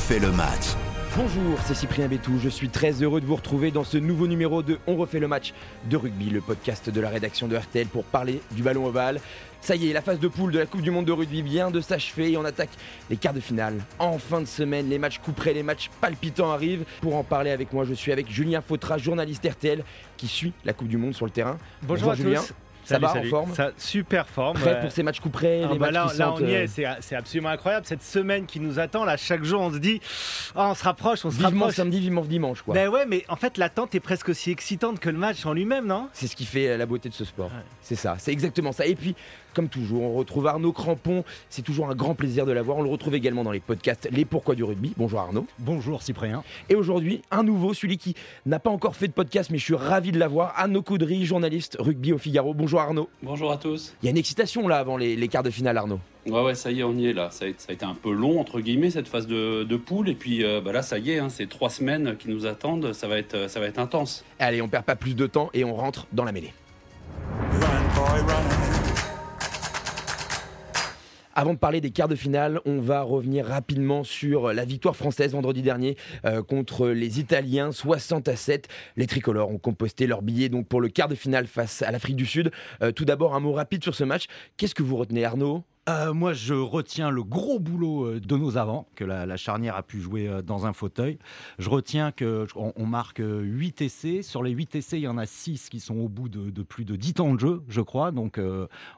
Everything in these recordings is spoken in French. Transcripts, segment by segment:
refait le match. Bonjour, c'est Cyprien Bétou. Je suis très heureux de vous retrouver dans ce nouveau numéro de On refait le match de rugby, le podcast de la rédaction de RTL pour parler du ballon ovale. Ça y est, la phase de poule de la Coupe du Monde de rugby vient de s'achever et on attaque les quarts de finale. En fin de semaine, les matchs couperés, les matchs palpitants arrivent. Pour en parler avec moi, je suis avec Julien Fautra, journaliste RTL qui suit la Coupe du Monde sur le terrain. Bonjour, à Julien. tous. Ça Salut, va salut. en forme Ça, Super forme. Prêt ouais. pour ces matchs couperés, Ah les bah matchs là, qui là, on y euh, est, c'est c'est absolument incroyable. Cette semaine qui nous attend, là, chaque jour, on se dit, oh, on se rapproche, on se Vivement rapproche. samedi, vivement dimanche quoi. Ben ouais, mais en fait, l'attente est presque aussi excitante que le match en lui-même, non? C'est ce qui fait la beauté de ce sport. Ouais. C'est ça, c'est exactement ça. Et puis, comme toujours, on retrouve Arnaud Crampon. C'est toujours un grand plaisir de l'avoir. On le retrouve également dans les podcasts Les Pourquoi du rugby. Bonjour Arnaud. Bonjour Cyprien. Et aujourd'hui, un nouveau, celui qui n'a pas encore fait de podcast, mais je suis ravi de l'avoir. Arnaud Coudry, journaliste rugby au Figaro. Bonjour Arnaud. Bonjour à tous. Il y a une excitation là avant les, les quarts de finale, Arnaud. Ouais, ouais, ça y est, on y est là. Ça a, ça a été un peu long, entre guillemets, cette phase de, de poule. Et puis euh, bah là, ça y est, hein, c'est trois semaines qui nous attendent. Ça va être, ça va être intense. Allez, on perd pas plus de temps et on rentre dans la mêlée. Avant de parler des quarts de finale, on va revenir rapidement sur la victoire française vendredi dernier euh, contre les Italiens, 60 à 7. Les tricolores ont composté leur billet donc pour le quart de finale face à l'Afrique du Sud. Euh, tout d'abord, un mot rapide sur ce match. Qu'est-ce que vous retenez, Arnaud? Euh, moi, je retiens le gros boulot euh, de nos avants, que la, charnière a pu jouer euh, dans un fauteuil. Je retiens qu'on on marque 8 essais. Sur les 8 essais, il y en a 6 qui sont au bout de, plus de 10 temps de jeu, je crois. Donc,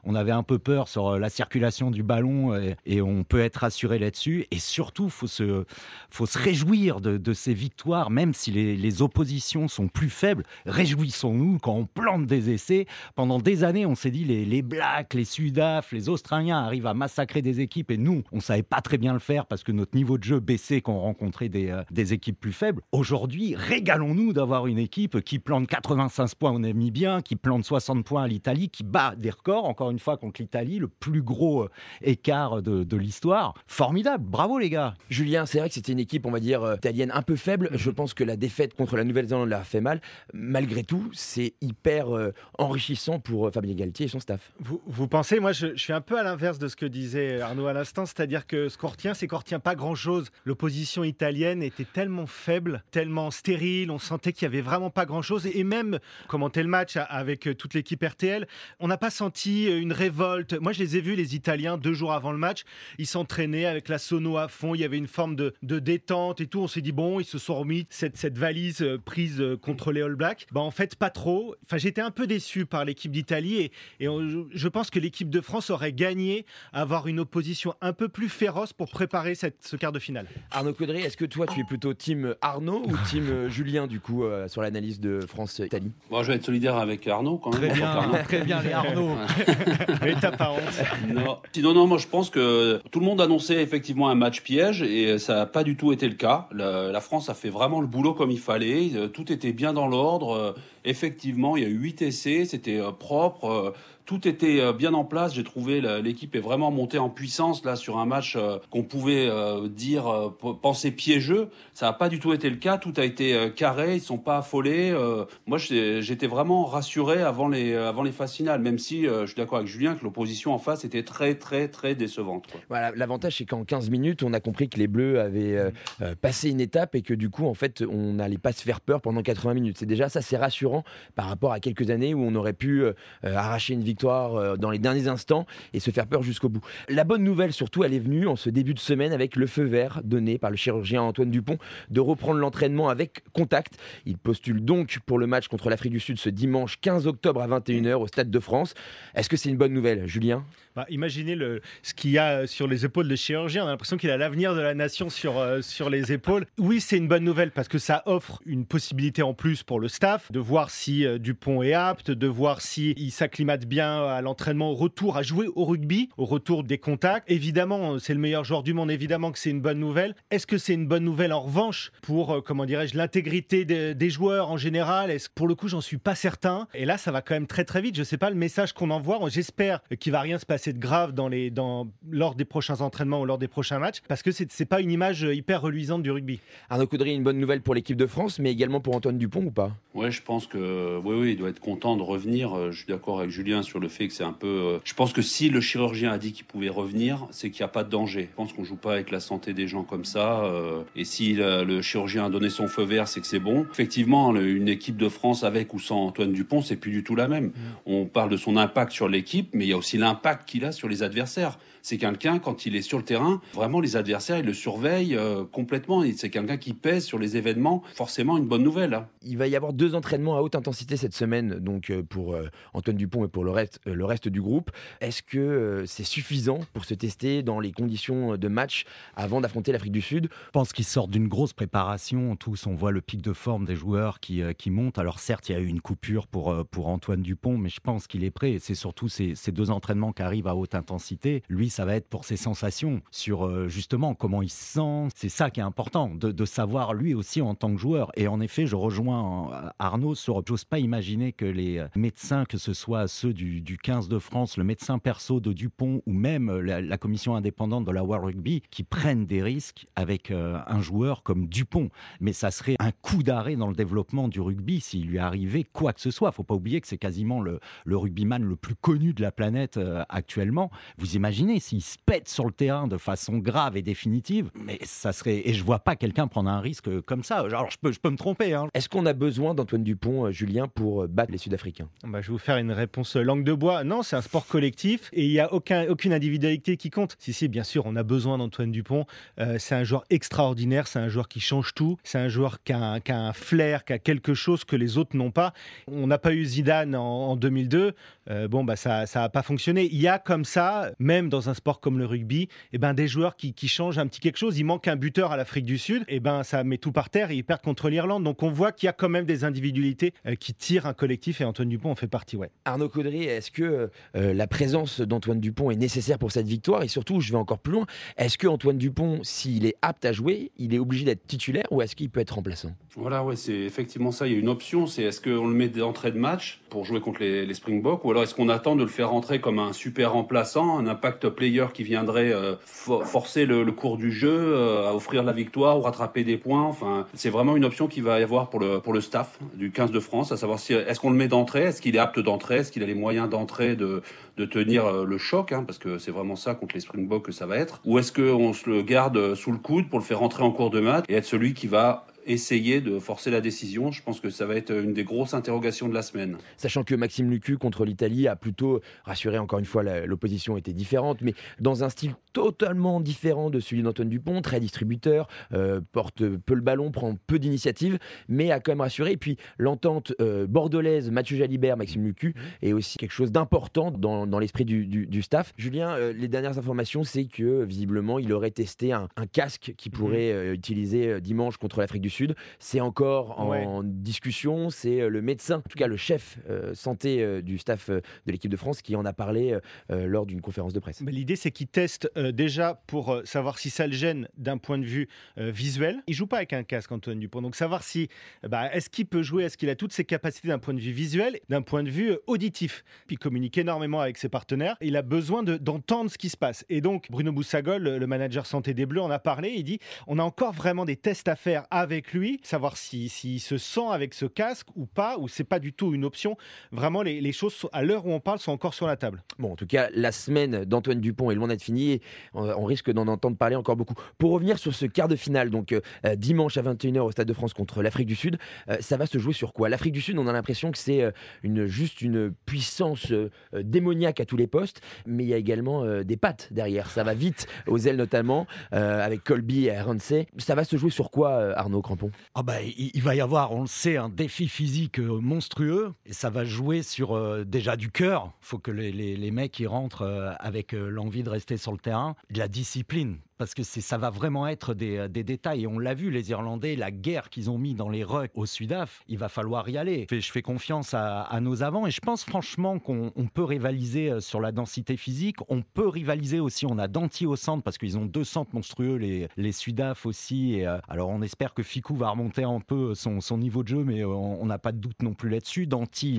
on avait un peu peur sur la circulation du ballon et, on peut être rassuré là-dessus. Et surtout, faut se, faut se réjouir de, ces victoires, même si les, les oppositions sont plus faibles. Réjouissons-nous quand on plante des essais. Pendant des années, on s'est dit les, les Blacks, les Sudaf, les Australiens arrivent à massacrer des équipes et nous, on savait pas très bien le faire parce que notre niveau de jeu baissait quand on rencontrait des, euh, des équipes plus faibles. Aujourd'hui, régalons-nous d'avoir une équipe qui plante 85 points au Namibien, qui plante 60 points à l'Italie, qui bat des records, encore une fois, contre l'Italie, le plus gros euh, écart de, de l'histoire. Formidable, bravo les gars Julien, c'est vrai que c'était une équipe, on va dire, euh, italienne un peu faible. Je pense que la défaite contre la Nouvelle-Zélande leur a fait mal. Malgré tout, c'est hyper euh, enrichissant pour euh, Fabien Galtier et son staff. vous, vous pensez, moi, je, je suis un peu à l'inverse ce que disait Arnaud à l'instant, c'est-à-dire que ce qu'on retient, c'est qu'on retient pas grand-chose. L'opposition italienne était tellement faible, tellement stérile, on sentait qu'il y avait vraiment pas grand-chose. Et même, commenter le match avec euh, toute l'équipe RTL, on n'a pas senti euh, une révolte. Moi, je les ai vus, les Italiens, deux jours avant le match. Ils s'entraînaient avec la sono à fond. Il y avait une forme de, détente et tout. On s'est dit, bon, ils se sont remis cette, valise euh, prise contre les All Blacks. Bah, en fait, pas trop. Enfin, j'étais un peu déçu par l'équipe d'Italie et, je- pense que l'équipe de France aurait gagné avoir une opposition un peu plus féroce pour préparer cette, ce quart de finale. Arnaud Caudry, est-ce que toi, tu es plutôt team Arnaud ou team euh, Julien, du coup, euh, sur l'analyse de France-Italie Bon, je vais être solidaire avec Arnaud quand même. Très bien, Arnaud. très bien les Arnaud Mais t'as pas honte. Non. Sinon, non, moi je pense que tout le monde annonçait effectivement un match piège et ça n'a pas du tout été le cas. La, la France a fait vraiment le boulot comme il fallait. Euh, Tout était bien dans l'ordre. Euh, Effectivement, il y a eu huit essais, c'était euh, propre. Tout était euh, bien en place. J'ai trouvé l'équipe est vraiment montée en puissance là sur un match euh, qu'on pouvait euh, dire penser piégeux. Ça n'a pas du tout été le cas. Tout a été carré. Ils sont pas affolés. Moi, j'étais vraiment rassuré avant les avant les phases finales, même si je suis d'accord avec Julien que l'opposition en face était très très très décevante. L'avantage, c'est qu'en 15 minutes, on a compris que les Bleus avaient passé une étape et que du coup, en fait, on n'allait pas se faire peur pendant 80 minutes. C'est déjà ça, c'est rassurant par rapport à quelques années où on aurait pu arracher une victoire euh, dans les derniers instants et se faire peur jusqu'au bout. La bonne nouvelle, surtout, elle est venue en ce début de semaine avec le feu vert donné par le chirurgien Antoine Dupont de reprendre l'entraînement avec contact. Il postule donc pour le match contre l'Afrique du Sud ce dimanche 15 octobre à 21h au Stade de France. Est-ce que c'est une bonne nouvelle, Julien? Bah, imaginez le, ce qu'il y a sur les épaules de chirurgien. On a l'impression qu'il a l'avenir de la nation sur, euh, sur les épaules. Oui, c'est une bonne nouvelle parce que ça offre une possibilité en plus pour le staff de voir si euh, Dupont est apte, de voir si il s'acclimate bien à l'entraînement au retour, à jouer au rugby, au retour des contacts. Évidemment, c'est le meilleur joueur du monde. Évidemment que c'est une bonne nouvelle. Est-ce que c'est une bonne nouvelle en revanche pour, euh, comment dirais-je, l'intégrité des, joueurs en général? Est-ce pour le coup, j'en suis pas certain. Et là, ça va quand même très très vite. Je sais pas le message qu'on envoie. J'espère qu'il va rien se passer de grave dans les, dans, lors des prochains entraînements ou lors des prochains matchs, parce que c'est c'est pas une image hyper reluisante du rugby. Arnaud Coudry, une bonne nouvelle pour l'équipe de France, mais également pour Antoine Dupont ou pas? Ouais, je pense que oui, oui, il doit être content de revenir. Je suis d'accord avec Julien sur le fait que c'est un peu. Je pense que si le chirurgien a dit qu'il pouvait revenir, c'est qu'il n'y a pas de danger. Je pense qu'on joue pas avec la santé des gens comme ça. Et si le chirurgien a donné son feu vert, c'est que c'est bon. Effectivement, une équipe de France avec ou sans Antoine Dupont, c'est plus du tout la même. Mm. On parle de son impact sur l'équipe, mais il y a aussi l'impact a sur les adversaires c'est quelqu'un, quand il est sur le terrain, vraiment les adversaires, ils le surveillent euh, complètement. C'est quelqu'un qui pèse sur les événements. Forcément, une bonne nouvelle. Hein. Il va y avoir deux entraînements à haute intensité cette semaine, donc euh, pour euh, Antoine Dupont et pour le reste, le reste du groupe. Est-ce que c'est suffisant pour se tester dans les conditions de match avant d'affronter l'Afrique du Sud? Je pense qu'ils sortent d'une grosse préparation. Tous, on voit le pic de forme des joueurs qui, qui montent. Alors certes, il y a eu une coupure pour, pour Antoine Dupont, mais je pense qu'il est prêt. C'est surtout ces, ces deux entraînements qui arrivent à haute intensité. Lui, ça va être pour ses sensations, sur euh, justement comment il se sent. C'est ça qui est important, de, savoir lui aussi en tant que joueur. Et en effet, je rejoins euh, Arnaud sur. J'ose pas imaginer que les euh, médecins, que ce soit ceux du, 15 de France, le médecin perso de Dupont ou même la, commission indépendante de la World Rugby, qui prennent des risques avec un joueur comme Dupont. Mais ça serait un coup d'arrêt dans le développement du rugby s'il lui arrivait quoi que ce soit. Faut pas oublier que c'est quasiment le rugbyman le plus connu de la planète actuellement. Vous imaginez s'il se pète sur le terrain de façon grave et définitive, mais ça serait. Et je vois pas quelqu'un prendre un risque comme ça. Alors je peux, je peux me tromper. Hein. Est-ce qu'on a besoin d'Antoine Dupont, euh, Julien, pour euh, battre les Sud-Africains? Bah, Je vais vous faire une réponse euh, langue de bois. Non, c'est un sport collectif et il n'y a aucun, aucune individualité qui compte. Si, si, bien sûr, on a besoin d'Antoine Dupont. c'est un joueur extraordinaire, c'est un joueur qui change tout, c'est un joueur qui a, un, qui a, un, flair, qui a quelque chose que les autres n'ont pas. On n'a pas eu Zidane en, 2002. bon, bah, ça n'a pas fonctionné. Il y a comme ça, même dans un sport comme le rugby, eh ben, des joueurs qui, changent un petit quelque chose. Il manque un buteur à l'Afrique du Sud, et eh ben, ça met tout par terre et ils perdent contre l'Irlande. Donc on voit qu'il y a quand même des individualités euh, qui tirent un collectif et Antoine Dupont en fait partie. Ouais. Arnaud Caudry, est-ce que euh, la présence d'Antoine Dupont est nécessaire pour cette victoire? Et surtout, je vais encore plus loin, est-ce que Antoine Dupont, s'il est apte à jouer, il est obligé d'être titulaire ou est-ce qu'il peut être remplaçant? Voilà, ouais, c'est effectivement ça. Il y a une option, c'est est-ce qu'on le met d'entrée de match pour jouer contre les, les Springboks ou alors est-ce qu'on attend de le faire rentrer comme un super remplaçant, un impact qui viendrait euh, forcer le, cours du jeu, euh, à offrir la victoire ou rattraper des points. Enfin, c'est vraiment une option qu'il va y avoir pour le, pour le staff du 15 de France, à savoir si est-ce qu'on le met d'entrée, est-ce qu'il est apte d'entrée, est-ce qu'il a les moyens d'entrée de, de tenir euh, le choc, hein, parce que c'est vraiment ça contre les Springboks que ça va être, ou est-ce qu'on se le garde sous le coude pour le faire rentrer en cours de match et être celui qui va essayer de forcer la décision. Je pense que ça va être une des grosses interrogations de la semaine. Sachant que Maxime Lucu contre l'Italie a plutôt rassuré, encore une fois, l'opposition était différente, mais dans un style totalement différent de celui d'Antoine Dupont, très distributeur, euh, porte peu le ballon, prend peu d'initiative, mais a quand même rassuré. Et puis l'entente euh, bordelaise, Mathieu Jalibert, Maxime Lucu, mmh. est aussi quelque chose d'important dans, l'esprit du, staff. Julien, euh, les dernières informations, c'est que visiblement, il aurait testé un, casque qu'il mmh. pourrait utiliser dimanche contre l'Afrique du Sud. C'est encore en discussion. C'est euh, le médecin, en tout cas le chef euh, santé euh, du staff de l'équipe de France, qui en a parlé lors d'une conférence de presse. L'idée, c'est qu'il teste déjà pour savoir si ça le gêne d'un point de vue visuel. Il joue pas avec un casque, Antoine Dupont. Donc savoir si, bah, est-ce qu'il peut jouer, est-ce qu'il a toutes ses capacités d'un point de vue visuel, d'un point de vue auditif. Puis il communique énormément avec ses partenaires. Il a besoin d'entendre ce qui se passe. Et donc Bruno Boussagol, le manager santé des Bleus, en a parlé. Il dit, on a encore vraiment des tests à faire avec lui, savoir s'il si, se sent avec ce casque ou pas, ou c'est pas du tout une option. Vraiment, les, choses, à l'heure où on parle, sont encore sur la table. Bon, en tout cas, la semaine d'Antoine Dupont est loin d'être finie. On, risque d'en entendre parler encore beaucoup. Pour revenir sur ce quart de finale, donc euh, euh, dimanche à 21h au Stade de France contre l'Afrique du Sud, euh, ça va se jouer sur quoi? L'Afrique du Sud, on a l'impression que c'est une, juste une puissance démoniaque à tous les postes, mais il y a également des pattes derrière. Ça va vite, aux ailes notamment, avec Colby et Ramsey. Ça va se jouer sur quoi, Arnaud ah bah, il, va y avoir, on le sait, un défi physique euh, monstrueux. Et ça va jouer sur euh, déjà du cœur. Il faut que les, les, mecs y rentrent euh, avec l'envie de rester sur le terrain, de la discipline parce que ça va vraiment être des, des détails. Et on l'a vu, les Irlandais, la guerre qu'ils ont mis dans les rucks au Sudaf, il va falloir y aller. Je fais confiance à, nos avants et je pense franchement qu'on peut rivaliser euh, sur la densité physique. On peut rivaliser aussi, on a Danti au centre parce qu'ils ont deux centres monstrueux, les, les Sudaf aussi. Euh, alors on espère que Ficou va remonter un peu son, niveau de jeu, mais euh, on n'a pas de doute non plus là-dessus. Danti,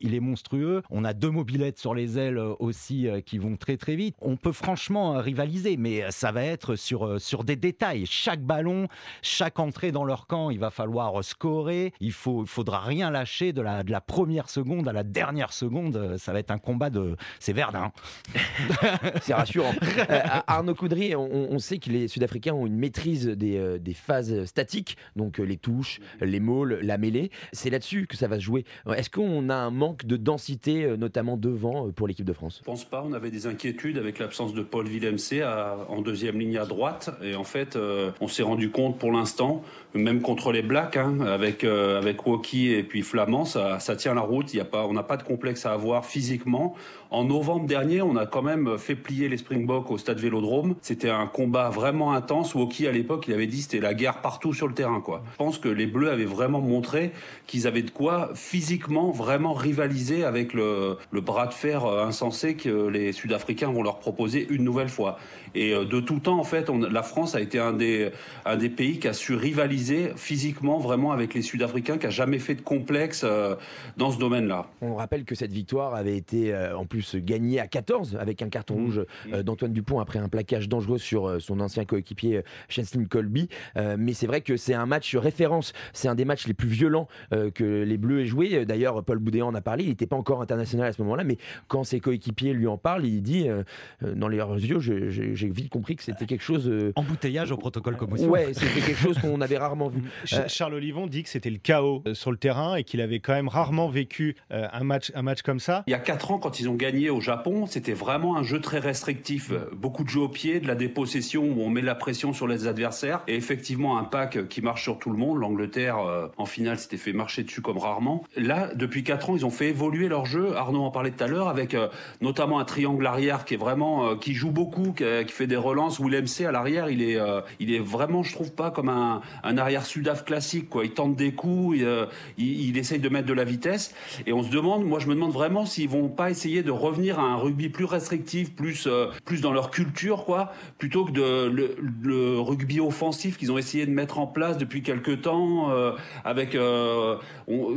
il est monstrueux. On a deux mobilettes sur les ailes aussi qui vont très très vite. On peut franchement rivaliser, mais ça va être être sur, sur des détails. Chaque ballon, chaque entrée dans leur camp, il va falloir scorer. Il faut, il faudra rien lâcher de la, de la première seconde à la dernière seconde. Ça va être un combat de. C'est Verdun. c'est rassurant. Arnaud Coudry, on, sait que les Sud-Africains ont une maîtrise des, des phases statiques, donc les touches, les mauls, la mêlée. C'est là-dessus que ça va se jouer. Est-ce qu'on a un manque de densité, notamment devant, pour l'équipe de France? Je pense pas. On avait des inquiétudes avec l'absence de Paul Villemc en deuxième ligne à droite. Et en fait, euh, on s'est rendu compte pour l'instant, même contre les Blacks, hein, avec, euh, avec Woki et puis Flamand, ça, ça tient la route. Y a pas, on n'a pas de complexe à avoir physiquement. En novembre dernier, on a quand même fait plier les Springboks au stade Vélodrome. C'était un combat vraiment intense. Woki, à l'époque, il avait dit c'était la guerre partout sur le terrain. Quoi. Je pense que les Bleus avaient vraiment montré qu'ils avaient de quoi physiquement vraiment rivaliser avec le, le bras de fer euh, insensé que les Sud-Africains vont leur proposer une nouvelle fois. Et euh, de tout temps, en fait, on, la France a été un des, un des pays qui a su rivaliser physiquement vraiment avec les Sud-Africains, qui a jamais fait de complexe euh, dans ce domaine-là. On rappelle que cette victoire avait été euh, en plus gagnée à 14 avec un carton mmh. rouge mmh. d'Antoine Dupont après un plaquage dangereux sur son ancien coéquipier Chancellor Colby. mais c'est vrai que c'est un match référence. C'est un des matchs les plus violents que les Bleus aient joué. D'ailleurs, Paul Boudéan en a parlé. Il n'était pas encore international à ce moment-là, mais quand ses coéquipiers lui en parlent, il dit dans leurs yeux, j'ai vite compris que c'était quelque chose. Euh, Embouteillage au protocole commotion. Ouais, c'était quelque chose qu'on avait rarement vu. Euh, Charles Olivon dit que c'était le chaos euh, sur le terrain et qu'il avait quand même rarement vécu un match, un match comme ça. Il y a 4 ans, quand ils ont gagné au Japon, c'était vraiment un jeu très restrictif. Beaucoup de jeux au pied, de la dépossession où on met la pression sur les adversaires et effectivement un pack qui marche sur tout le monde. L'Angleterre, en finale, s'était fait marcher dessus comme rarement. Là, depuis 4 ans, ils ont fait évoluer leur jeu. Arnaud en parlait tout à l'heure avec notamment un triangle arrière qui est vraiment qui joue beaucoup, qui, qui fait des relances. Willem C à l'arrière, il est, euh, il est vraiment, je trouve pas comme un, un arrière sudaf classique. Quoi. Il tente des coups, il, euh, il, essaye de mettre de la vitesse. Et on se demande, moi je me demande vraiment s'ils vont pas essayer de revenir à un rugby plus restrictif, plus, euh, plus dans leur culture, quoi, plutôt que de, le, rugby offensif qu'ils ont essayé de mettre en place depuis quelques temps. avec,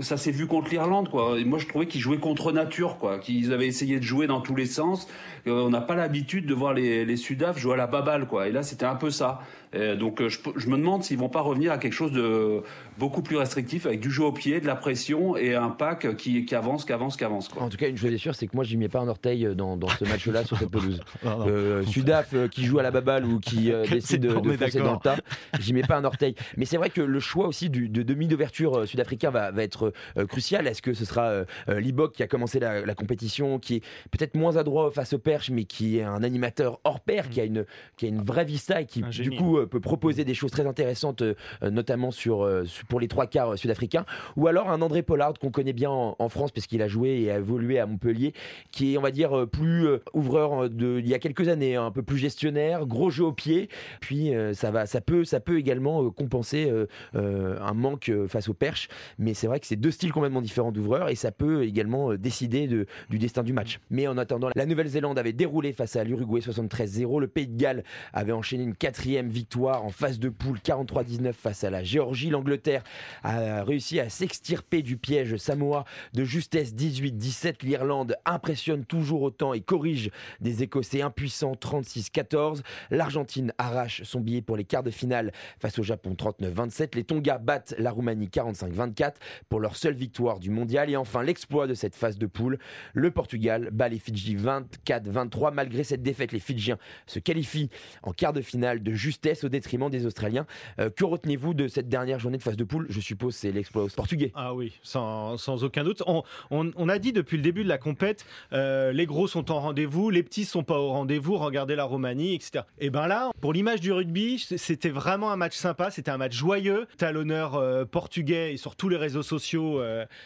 ça s'est vu contre l'Irlande, quoi. Moi je trouvais qu'ils jouaient contre nature, quoi, qu'ils avaient essayé de jouer dans tous les sens. on n'a pas l'habitude de voir les, les Sudaf jouer à la baballe, Et là, c'était un peu ça. Donc, euh, je, me demande s'ils vont pas revenir à quelque chose de beaucoup plus restrictif, avec du jeu au pied, de la pression et un pack qui, qui avance, qui avance, qui avance. Quoi. En tout cas, une chose est sûre, c'est que moi, j'y mets pas un orteil dans, dans ce match-là sur cette pelouse. Euh, Sudaf euh, qui joue à la baballe ou qui décide de, de foncer dans le tas, j'y mets pas un orteil. Mais c'est vrai que le choix aussi du, de demi d'ouverture sud-africain va, va, être crucial. Est-ce que ce sera Libok qui a commencé la, la compétition, qui est peut-être moins adroit face au perche, mais qui est un animateur hors pair, qui a une, qui a une vraie vista et qui, du coup, euh, peut proposer des choses très intéressantes, euh, notamment sur, euh, pour les trois quarts sud-africains. Ou alors un André Pollard qu'on connaît bien en, France, parce qu'il a joué et a évolué à Montpellier, qui est, on va dire, plus ouvreur de, il y a quelques années, hein, un peu plus gestionnaire, gros jeu au pied. Puis ça, va, ça, peut, ça peut également compenser un manque face au perche. Mais c'est vrai que c'est deux styles complètement différents d'ouvreurs et ça peut également décider de, du destin du match. Mais en attendant, la Nouvelle-Zélande avait déroulé face à l'Uruguay 73-0. Le Pays de Galles avait enchaîné une quatrième victoire en phase de poule 43-19 face à la Géorgie. L'Angleterre a réussi à s'extirper du piège Samoa de justesse 18-17. L'Irlande impressionne toujours autant et corrige des Écossais impuissants 36-14. L'Argentine arrache son billet pour les quarts de finale face au Japon 39-27. Les Tonga battent la Roumanie 45-24 pour leur seule victoire du mondial. Et enfin, l'exploit de cette phase de poule, le Portugal bat les Fidji 24-23. Malgré cette défaite, les Fidjiens se qualifient en quart de finale de justesse au détriment des Australiens. Euh, que retenez-vous de cette dernière journée de phase de poule? Je suppose c'est l'exploit portugais. Ah oui, sans, aucun doute. On, a dit depuis le début de la compète, euh, les gros sont en rendez-vous, les petits sont pas au rendez-vous, regardez la Roumanie, etc. Et ben là, pour l'image du rugby, c'était vraiment un match sympa, c'était un match joyeux, talonneur euh, portugais et sur tous les réseaux sociaux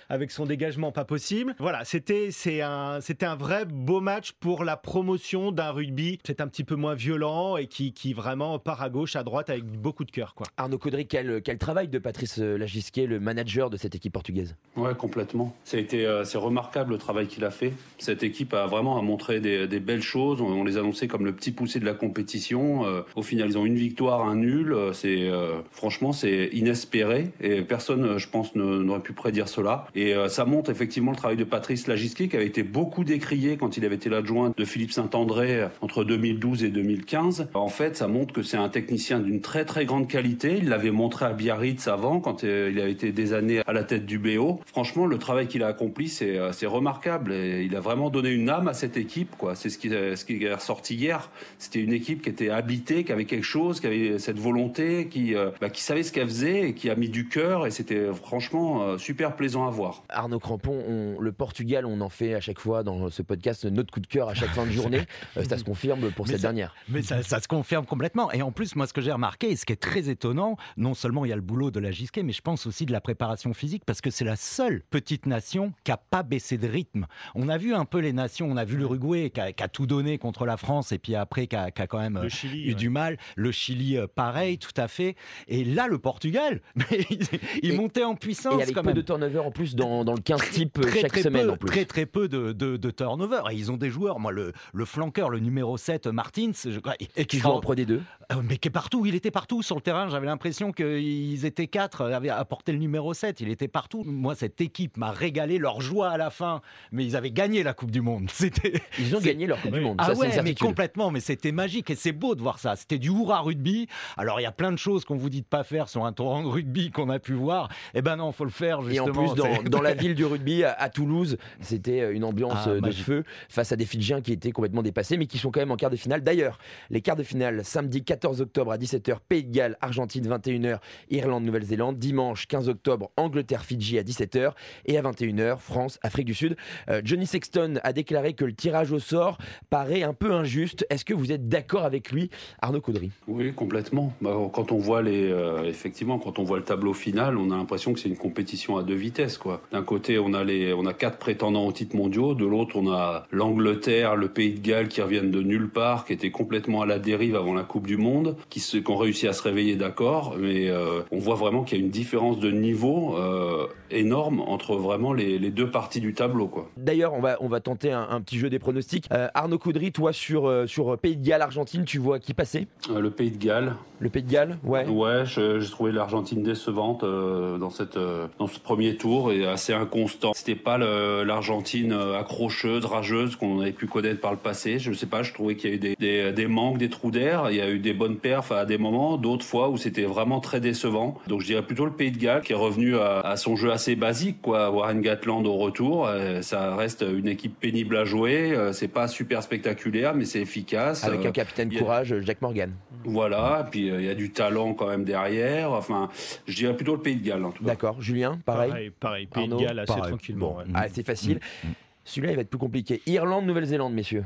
avec son dégagement pas possible. Voilà, c'était un un vrai beau match pour la promotion d'un rugby c'est un petit peu moins violent et qui, qui vraiment part à droite, avec beaucoup de cœur. Quoi. Arnaud Caudry, quel, quel travail de Patrice Lagisquet, le manager de cette équipe portugaise? Ouais, complètement. Ça a été, euh, c'est remarquable le travail qu'il a fait. Cette équipe a vraiment montré des, des, belles choses. On, on, les annonçait comme le petit poussé de la compétition. Euh, au final, ils ont une victoire, un nul. Euh, c'est euh, franchement, c'est inespéré et personne, je pense, n'aurait pu prédire cela. Et euh, ça montre effectivement le travail de Patrice Lagisquet, qui avait été beaucoup décrié quand il avait été l'adjoint de Philippe Saint-André entre 2012 et 2015. En fait, ça montre que c'est un technicien d'une très très grande qualité. Il l'avait montré à Biarritz avant, quand euh, il avait été des années à la tête du BO. Franchement, le travail qu'il a accompli, c'est euh, remarquable. Et il a vraiment donné une âme à cette équipe. quoi. C'est ce qui, ce qui est ressorti hier. C'était une équipe qui était habitée, qui avait quelque chose, qui avait cette volonté, qui, euh, bah, qui savait ce qu'elle faisait et qui a mis du cœur. Et c'était franchement euh, super plaisant à voir. Arnaud Crampon, on, le Portugal, on en fait à chaque fois dans ce podcast notre coup de cœur à chaque fin de journée. ça se confirme pour mais cette ça, dernière. Mais ça, ça, se confirme complètement. Et en plus, moi, ce que j'ai remarqué, et ce qui est très étonnant, non seulement il y a le boulot de la Gisquet, mais je pense aussi de la préparation physique, parce que c'est la seule petite nation qui n'a pas baissé de rythme. On a vu un peu les nations, on a vu l'Uruguay qui, qui a, tout donné contre la France, et puis après qui a, qui a quand même Chili, eu ouais. du mal. Le Chili, euh, pareil, tout à fait. Et là, le Portugal, il, montait en puissance. Et avec quand peu même. de turnover en plus dans, dans le 15 type très, chaque très semaine peu, en plus. Très très peu de, de, de turnover. Et ils ont des joueurs, moi le, le flanqueur, le numéro 7, Martins, je, et qui joue en Pro D2. Euh, mais qui est partout, il était partout sur le terrain. J'avais l'impression qu'ils étaient quatre, avaient apporté le numéro 7, il était partout. Moi, cette équipe m'a régalé leur joie à la fin, mais ils avaient gagné la Coupe du Monde. Ils ont gagné leur Coupe du Monde. Ah ça, ouais, mais complètement, mais c'était magique et c'est beau de voir ça. C'était du hurrah rugby. Alors il y a plein de choses qu'on vous dit de pas faire sur un tournoi de rugby qu'on a pu voir. Eh ben non, faut le faire justement. Et en plus, dans, dans la ville du rugby, à, à Toulouse, c'était une ambiance Ah, de magique. feu face à des Fidjiens qui étaient complètement dépassés, mais qui sont quand même en quart de finale. D'ailleurs, les quarts de finale, samedi 14 octobre à 17h, Pays de Galles, Argentine 21h, Irlande, Nouvelle-Zélande. Dimanche 15 octobre, Angleterre, Fidji à 17h. Et à 21h, France, Afrique du Sud. Euh, Johnny Sexton a déclaré que le tirage au sort paraît un peu injuste. Est-ce que vous êtes d'accord avec lui, Arnaud Caudry? Oui, complètement. Bah, quand on voit les, euh, effectivement, quand on voit le tableau final, on a l'impression que c'est une compétition à deux vitesses, quoi. D'un côté, on a les, on a quatre prétendants aux titres mondiaux. De l'autre, on a l'Angleterre, le Pays de Galles qui reviennent de nulle part, qui étaient complètement à la dérive avant la Coupe du Monde, qui, se, qui ont réussi à se réveiller, d'accord. Mais euh, on voit vraiment qu'il y a une différence de niveau euh, énorme entre vraiment les, les, deux parties du tableau, quoi. D'ailleurs, on va, on va tenter un, un, petit jeu des pronostics. Euh, Arnaud Coudry, toi sur, sur Pays de Galles, Argentine, tu vois qui passer? Le Pays de Galles. Le Pays de Galles, ouais. Ouais, j'ai trouvé l'Argentine décevante dans cette dans ce premier tour et assez inconstant. C'était pas l'Argentine accrocheuse, rageuse qu'on avait pu connaître par le passé. Je sais pas, je trouvais qu'il y a eu des, des, des, manques, des trous d'air. Il y a eu des bonnes perfs à des moments, d'autres fois où c'était vraiment très décevant. Donc je dirais plutôt le Pays de Galles qui est revenu à, à son jeu assez basique, quoi. Warren Gatland au retour, euh, ça reste une équipe pénible à jouer. Euh, c'est pas super spectaculaire, mais c'est efficace. Avec un capitaine a... courage, Jack Morgan. Voilà, puis il y a du talent quand même derrière. Enfin, je dirais plutôt le Pays de Galles. D'accord, Julien, pareil. Pareil, pareil. Pays Arnaud, de Galles assez pareil. tranquillement. Bon, ouais. ah, c'est facile. Mmh. Celui-là, il va être plus compliqué. Irlande, Nouvelle-Zélande, messieurs.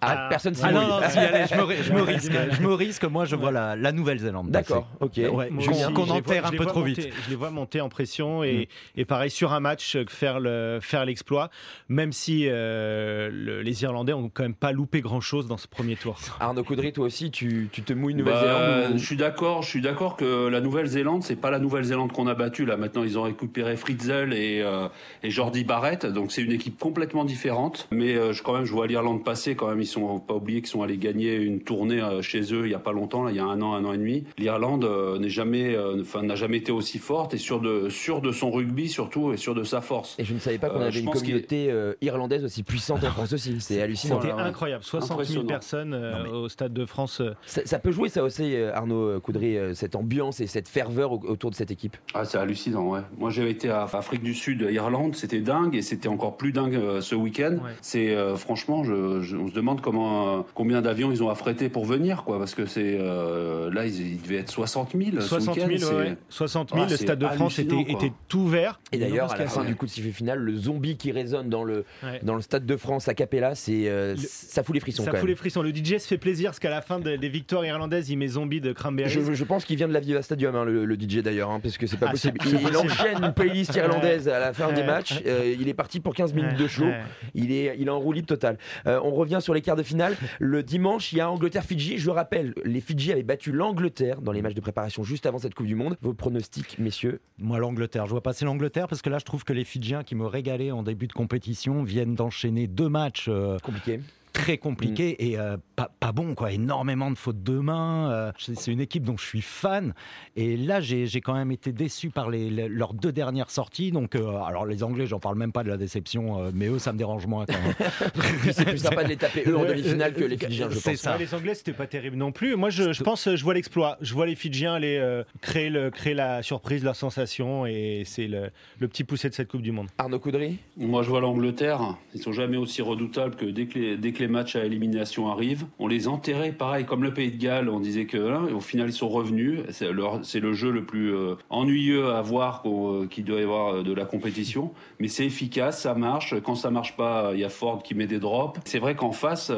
Ah, ah, personne s'y ah non, non, si, allez, je, me, je me, risque. Je me risque. Moi, je vois la, la Nouvelle-Zélande. D'accord, ok. Ouais, qu'on enterre un peu trop monter, vite. Je les vois monter en pression et, mmh. et pareil sur un match faire le faire l'exploit, même si euh, le, les Irlandais ont quand même pas loupé grand chose dans ce premier tour. Arnaud Caudry, toi aussi, tu, tu te mouilles Nouvelle-Zélande bah, ou... Je suis d'accord. Je suis d'accord que la Nouvelle-Zélande, c'est pas la Nouvelle-Zélande qu'on a battue là. Maintenant, ils ont récupéré Fritzel et, euh, et Jordi Barrett, donc c'est une équipe complètement différente. Mais euh, je, quand même, je vois l'Irlande passer. Quand même, sont pas oubliés qui sont allés gagner une tournée euh, chez eux il y a pas longtemps, là, il y a un an, un an et demi. L'Irlande euh, n'est jamais, enfin, n'a jamais été aussi forte et sûr de, sûr de son rugby surtout et sûr de sa force. Et je ne savais pas qu'on avait une communauté euh, irlandaise aussi puissante en France aussi. C'est hallucinant. C'était incroyable. 60 000 personnes euh, mais... au Stade de France. Ça, ça, peut jouer ça aussi, Arnaud Coudry, cette ambiance et cette ferveur autour de cette équipe. Ah, c'est hallucinant, ouais. Moi, j'avais été à Afrique du Sud, Irlande, c'était dingue et c'était encore plus dingue euh, ce week-end. Ouais. C'est franchement, je, je, on se demande comment combien d'avions ils ont affrété pour venir, quoi, parce que c'est euh, là ils, ils, devaient être 60 000. 60 000, ouais. 60 000 ah, le Stade de France était, était, tout vert. Et d'ailleurs, à la fin du coup de sifflet final, le zombie qui résonne dans le ouais. dans le Stade de France à Capella, c'est euh, ça fout les frissons. Ça quand fout même. les frissons. Le DJ se fait plaisir parce qu'à la fin de, des victoires irlandaises, il met zombie de Cranberry. Je, je, pense qu'il vient de la Viva Stadium, hein, le, le, DJ d'ailleurs, hein, parce que c'est pas ah, possible. Il, il, enchaîne une playlist irlandaise à la fin des matchs. Euh, il est parti pour 15 minutes de show. Il est il est en roue libre totale. Euh, on revient sur les quarts de finale. Le dimanche, il y a Angleterre-Fidji. Je rappelle, les Fidji avaient battu l'Angleterre dans les matchs de préparation juste avant cette Coupe du Monde. Vos pronostics, messieurs? Moi, l'Angleterre. Je vois passer l'Angleterre parce que là, je trouve que les Fidjiens qui me régalaient en début de compétition viennent d'enchaîner deux matchs. euh, Compliqué. Très compliqué et euh, pas, pas bon, quoi. Énormément de fautes de main. euh, c'est une équipe dont je suis fan. Et là, j'ai j'ai quand même été déçu par les, les- leurs deux dernières sorties. Donc, euh, alors les Anglais, j'en parle même pas de la déception, euh, mais eux, ça me dérange moins. C'est plus sympa de les taper eux en demi-finale que les Fidjiens, je c'est pense. ça. Ouais, les Anglais, c'était pas terrible non plus. Moi, je, je pense, je vois l'exploit. Je vois les Fidjiens aller euh, créer, le, créer la surprise, leur sensation, et c'est le, le petit poussé de cette Coupe du Monde. Arnaud Coudry? Moi, je vois l'Angleterre. Ils sont jamais aussi redoutables que dès que les, dès que les matchs à élimination arrivent. On les enterrait, pareil, comme le Pays de Galles. On disait que, hein, au final, ils sont revenus. C'est c'est le jeu le plus euh, ennuyeux à voir euh, qu'il doit y avoir euh, de la compétition. Mais c'est efficace, ça marche. Quand ça marche pas, il y a Ford qui met des drops. C'est vrai qu'en face,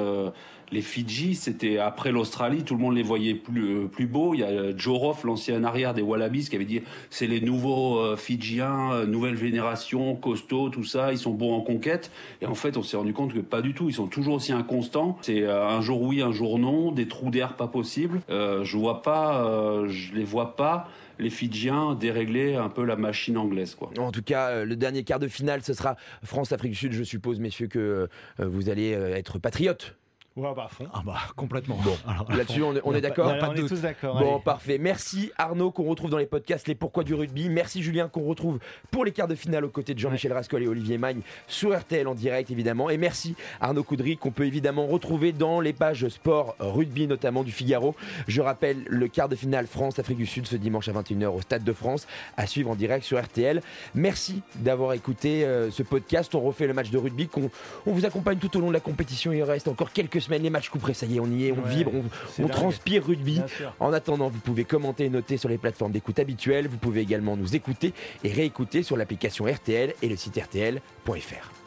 les Fidji, c'était après l'Australie, tout le monde les voyait plus, euh, plus beaux. Il y a euh, Joe Roth, l'ancien arrière des Wallabies, qui avait dit c'est les nouveaux euh, Fidjiens, nouvelle génération, costauds, tout ça, ils sont bons en conquête. Et en fait, on s'est rendu compte que pas du tout. Ils sont toujours aussi inconstants. C'est un jour oui, un jour non, des trous d'air pas possibles. Je vois pas, je les vois pas. Les Fidjiens dérégler un peu la machine anglaise. En tout cas, le dernier quart de finale, ce sera France-Afrique du Sud. Je suppose, messieurs, que vous allez être patriotes. Ouais, bah, à fond. Ah bah, complètement. Là-dessus, on est, on d'accord on est tous d'accord. Bon, allez. parfait. Merci Arnaud qu'on retrouve dans les podcasts Les Pourquoi du rugby. Merci Julien qu'on retrouve pour les quarts de finale aux côtés de Jean-Michel Rascol et Olivier Magne sur RTL en direct évidemment. Et merci Arnaud Coudry qu'on peut évidemment retrouver dans les pages sport rugby notamment du Figaro. Je rappelle le quart de finale France-Afrique du Sud ce dimanche à 21h au Stade de France à suivre en direct sur RTL. Merci d'avoir écouté euh, ce podcast. On refait le match de rugby qu'on on vous accompagne tout au long de la compétition. Il reste encore quelques semaines. Les matchs couperés, ça y est, on y est, on Ouais, vibre, on, on transpire rugby. En attendant, vous pouvez commenter et noter sur les plateformes d'écoute habituelles. Vous pouvez également nous écouter et réécouter sur l'application RTL et le site RTL.fr.